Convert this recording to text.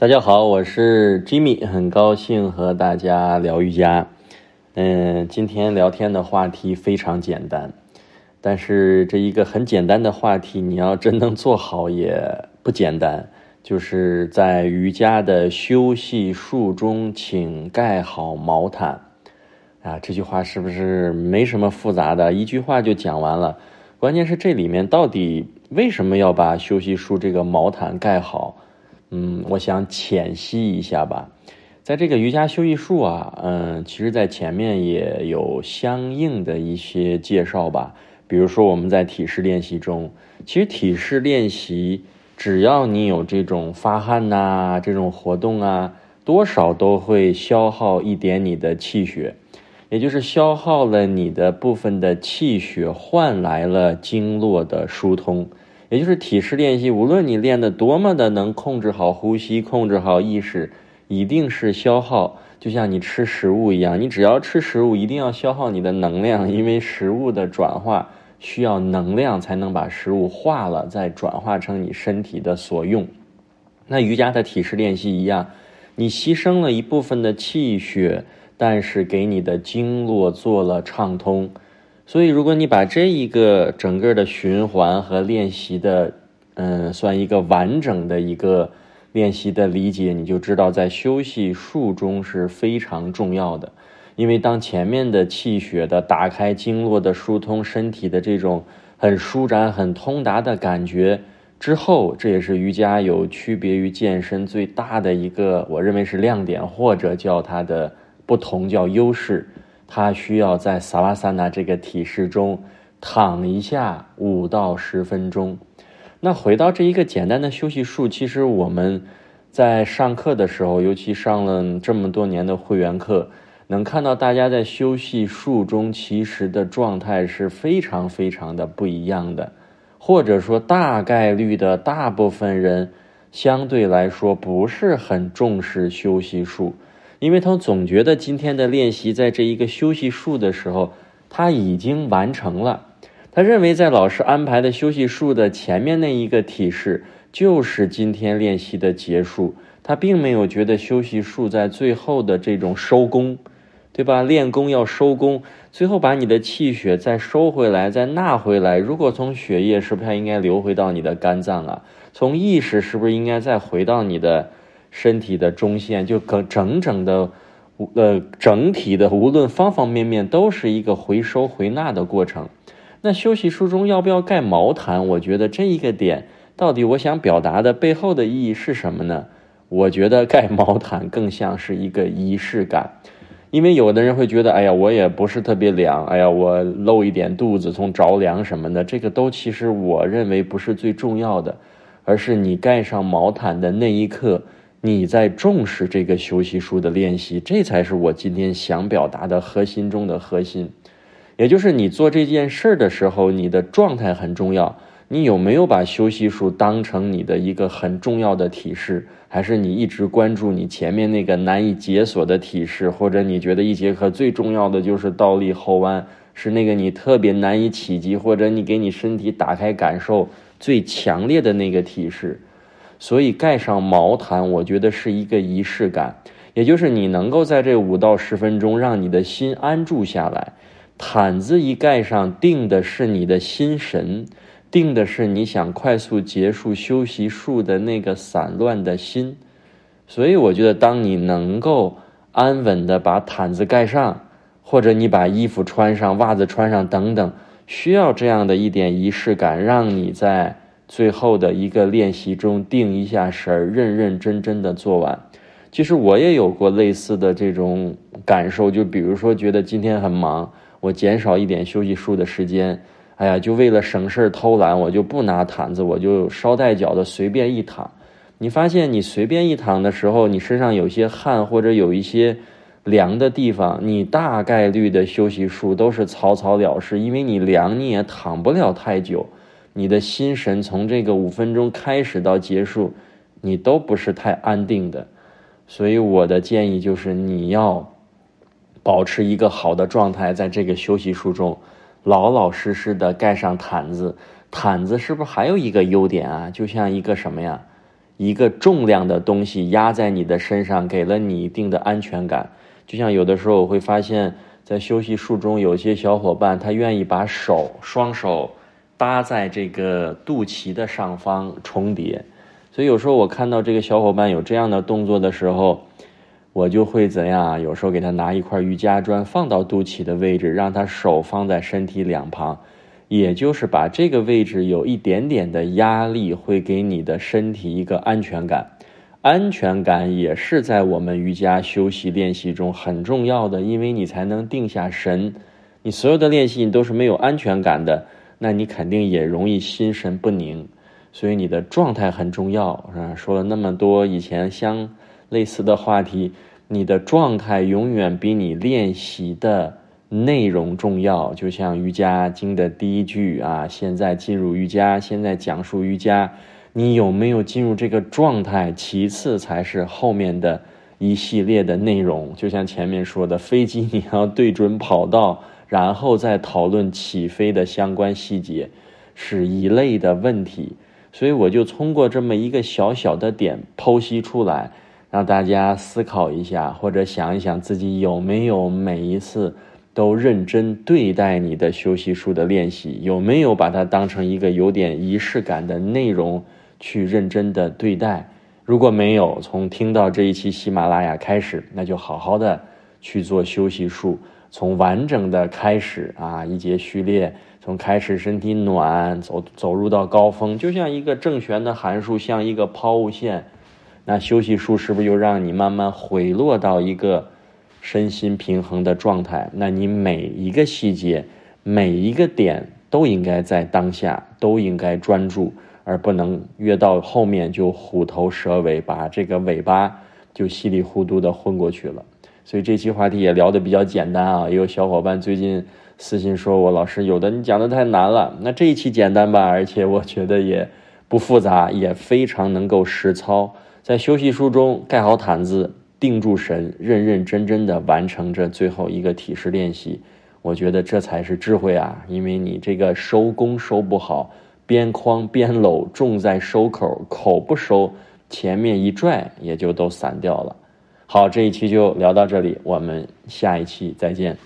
大家好，我是 Jimmy，很高兴和大家聊瑜伽。嗯，今天聊天的话题非常简单，但是这一个很简单的话题，你要真能做好也不简单。就是在瑜伽的休息术中，请盖好毛毯。啊，这句话是不是没什么复杂的？一句话就讲完了。关键是这里面到底为什么要把休息术这个毛毯盖好？嗯，我想浅析一下吧。在这个瑜伽休息术啊，嗯，其实，在前面也有相应的一些介绍吧。比如说，我们在体式练习中，其实体式练习，只要你有这种发汗呐，这种活动啊，多少都会消耗一点你的气血，也就是消耗了你的部分的气血，换来了经络的疏通。也就是体式练习，无论你练的多么的能控制好呼吸，控制好意识，一定是消耗，就像你吃食物一样，你只要吃食物，一定要消耗你的能量，因为食物的转化需要能量才能把食物化了，再转化成你身体的所用。那瑜伽的体式练习一样，你牺牲了一部分的气血，但是给你的经络做了畅通。所以，如果你把这一个整个的循环和练习的，嗯，算一个完整的一个练习的理解，你就知道在休息术中是非常重要的。因为当前面的气血的打开、经络的疏通、身体的这种很舒展、很通达的感觉之后，这也是瑜伽有区别于健身最大的一个，我认为是亮点，或者叫它的不同，叫优势。他需要在萨瓦萨纳这个体式中躺一下五到十分钟。那回到这一个简单的休息术，其实我们在上课的时候，尤其上了这么多年的会员课，能看到大家在休息术中其实的状态是非常非常的不一样的，或者说大概率的大部分人相对来说不是很重视休息术。因为他总觉得今天的练习在这一个休息术的时候，他已经完成了。他认为在老师安排的休息术的前面那一个体式就是今天练习的结束。他并没有觉得休息术在最后的这种收工，对吧？练功要收工，最后把你的气血再收回来，再纳回来。如果从血液，是不是应该流回到你的肝脏啊？从意识，是不是应该再回到你的？身体的中线就整整整的，呃，整体的无论方方面面都是一个回收回纳的过程。那休息书中要不要盖毛毯？我觉得这一个点到底我想表达的背后的意义是什么呢？我觉得盖毛毯更像是一个仪式感，因为有的人会觉得，哎呀，我也不是特别凉，哎呀，我露一点肚子，从着凉什么的，这个都其实我认为不是最重要的，而是你盖上毛毯的那一刻。你在重视这个休息术的练习，这才是我今天想表达的核心中的核心。也就是你做这件事儿的时候，你的状态很重要。你有没有把休息术当成你的一个很重要的体式？还是你一直关注你前面那个难以解锁的体式？或者你觉得一节课最重要的就是倒立后弯，是那个你特别难以企及，或者你给你身体打开感受最强烈的那个体式？所以盖上毛毯，我觉得是一个仪式感，也就是你能够在这五到十分钟让你的心安住下来。毯子一盖上，定的是你的心神，定的是你想快速结束休息术的那个散乱的心。所以我觉得，当你能够安稳的把毯子盖上，或者你把衣服穿上、袜子穿上等等，需要这样的一点仪式感，让你在。最后的一个练习中，定一下神儿，认认真真的做完。其实我也有过类似的这种感受，就比如说觉得今天很忙，我减少一点休息术的时间，哎呀，就为了省事儿偷懒，我就不拿毯子，我就捎带脚的随便一躺。你发现你随便一躺的时候，你身上有些汗或者有一些凉的地方，你大概率的休息术都是草草了事，因为你凉你也躺不了太久。你的心神从这个五分钟开始到结束，你都不是太安定的，所以我的建议就是你要保持一个好的状态，在这个休息术中，老老实实的盖上毯子。毯子是不是还有一个优点啊？就像一个什么呀？一个重量的东西压在你的身上，给了你一定的安全感。就像有的时候我会发现，在休息术中，有些小伙伴他愿意把手双手搭在这个肚脐的上方重叠，所以有时候我看到这个小伙伴有这样的动作的时候，我就会怎样啊？有时候给他拿一块瑜伽砖放到肚脐的位置，让他手放在身体两旁，也就是把这个位置有一点点的压力，会给你的身体一个安全感。安全感也是在我们瑜伽休息练习中很重要的，因为你才能定下神。你所有的练习你都是没有安全感的，那你肯定也容易心神不宁。所以你的状态很重要，是吧？说了那么多以前相类似的话题，你的状态永远比你练习的内容重要。就像瑜伽经的第一句啊，现在进入瑜伽，现在讲述瑜伽。你有没有进入这个状态？其次才是后面的一系列的内容。就像前面说的，飞机你要对准跑道，然后再讨论起飞的相关细节，是一类的问题。所以我就通过这么一个小小的点剖析出来，让大家思考一下，或者想一想自己有没有每一次都认真对待你的休息术的练习，有没有把它当成一个有点仪式感的内容。去认真的对待，如果没有从听到这一期喜马拉雅开始，那就好好的去做休息术，从完整的开始啊，一节序列，从开始身体暖，走走入到高峰，就像一个正弦的函数，像一个抛物线，那休息术是不是又让你慢慢回落到一个身心平衡的状态？那你每一个细节，每一个点都应该在当下，都应该专注。而不能越到后面就虎头蛇尾，把这个尾巴就稀里糊涂的混过去了。所以这期话题也聊得比较简单啊。也有小伙伴最近私信说我老师有的你讲的太难了，那这一期简单吧，而且我觉得也不复杂，也非常能够实操。在休息书中盖好毯子，定住神，认认真真的完成这最后一个体式练习。我觉得这才是智慧啊，因为你这个收工收不好。边框边搂，重在收口，口不收，前面一拽也就都散掉了。好，这一期就聊到这里，我们下一期再见。